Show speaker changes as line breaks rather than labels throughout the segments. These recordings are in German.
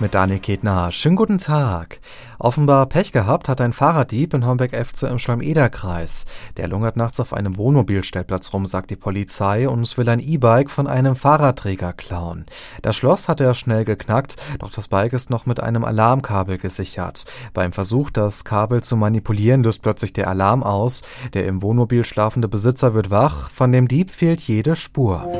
Mit Daniel Ketner. Schönen guten Tag. Offenbar Pech gehabt hat ein Fahrraddieb in Homberg-Efze im Schleim-Eder-Kreis. Der lungert nachts auf einem Wohnmobilstellplatz rum, sagt die Polizei, und will ein E-Bike von einem Fahrradträger klauen. Das Schloss hat er schnell geknackt, doch das Bike ist noch mit einem Alarmkabel gesichert. Beim Versuch, das Kabel zu manipulieren, löst plötzlich der Alarm aus. Der im Wohnmobil schlafende Besitzer wird wach, von dem Dieb fehlt jede Spur.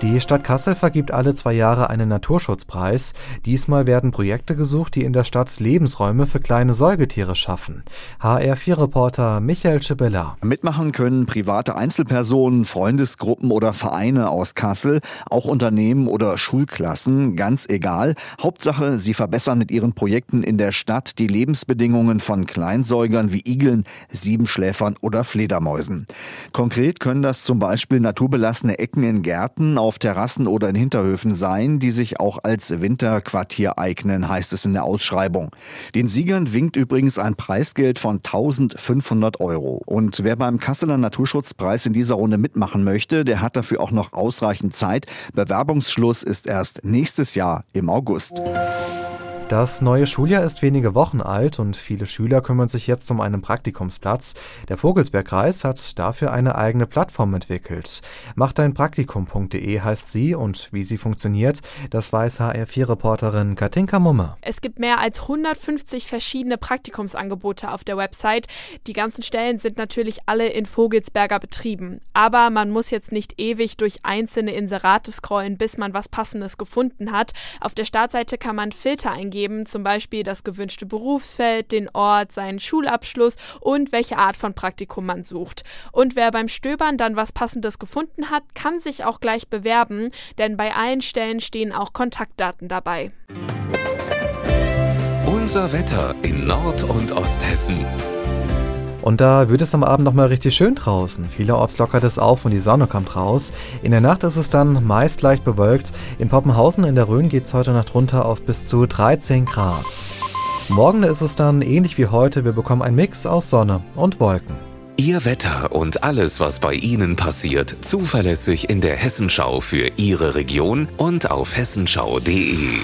Die Stadt Kassel vergibt alle zwei Jahre einen Naturschutzpreis. Diesmal werden Projekte gesucht, die in der Stadt Lebensräume für kleine Säugetiere schaffen. HR4-Reporter Michael Schibella.
Mitmachen können private Einzelpersonen, Freundesgruppen oder Vereine aus Kassel, auch Unternehmen oder Schulklassen, ganz egal. Hauptsache, sie verbessern mit ihren Projekten in der Stadt die Lebensbedingungen von Kleinsäugern wie Igeln, Siebenschläfern oder Fledermäusen. Konkret können das zum Beispiel naturbelassene Ecken in Gärten, auf Terrassen oder in Hinterhöfen sein, die sich auch als Winterquartier eignen, heißt es in der Ausschreibung. Den Siegern winkt übrigens ein Preisgeld von 1500 Euro. Und wer beim Kasseler Naturschutzpreis in dieser Runde mitmachen möchte, der hat dafür auch noch ausreichend Zeit. Bewerbungsschluss ist erst nächstes Jahr im August.
Das neue Schuljahr ist wenige Wochen alt und viele Schüler kümmern sich jetzt um einen Praktikumsplatz. Der Vogelsbergkreis hat dafür eine eigene Plattform entwickelt. Machteinpraktikum.de heißt sie und wie sie funktioniert, das weiß HR4-Reporterin Katinka Mumme.
Es gibt mehr als 150 verschiedene Praktikumsangebote auf der Website. Die ganzen Stellen sind natürlich alle in Vogelsberger Betrieben. Aber man muss jetzt nicht ewig durch einzelne Inserate scrollen, bis man was Passendes gefunden hat. Auf der Startseite kann man Filter eingeben angeben, zum Beispiel das gewünschte Berufsfeld, den Ort, seinen Schulabschluss und welche Art von Praktikum man sucht. Und wer beim Stöbern dann was Passendes gefunden hat, kann sich auch gleich bewerben, denn bei allen Stellen stehen auch Kontaktdaten dabei.
Unser Wetter in Nord- und Osthessen.
Und da wird es am Abend nochmal richtig schön draußen. Vielerorts lockert es auf und die Sonne kommt raus. In der Nacht ist es dann meist leicht bewölkt. In Poppenhausen in der Rhön geht es heute Nacht runter auf bis zu 13 Grad. Morgen ist es dann ähnlich wie heute. Wir bekommen einen Mix aus Sonne und Wolken.
Ihr Wetter und alles, was bei Ihnen passiert, zuverlässig in der Hessenschau für Ihre Region und auf hessenschau.de.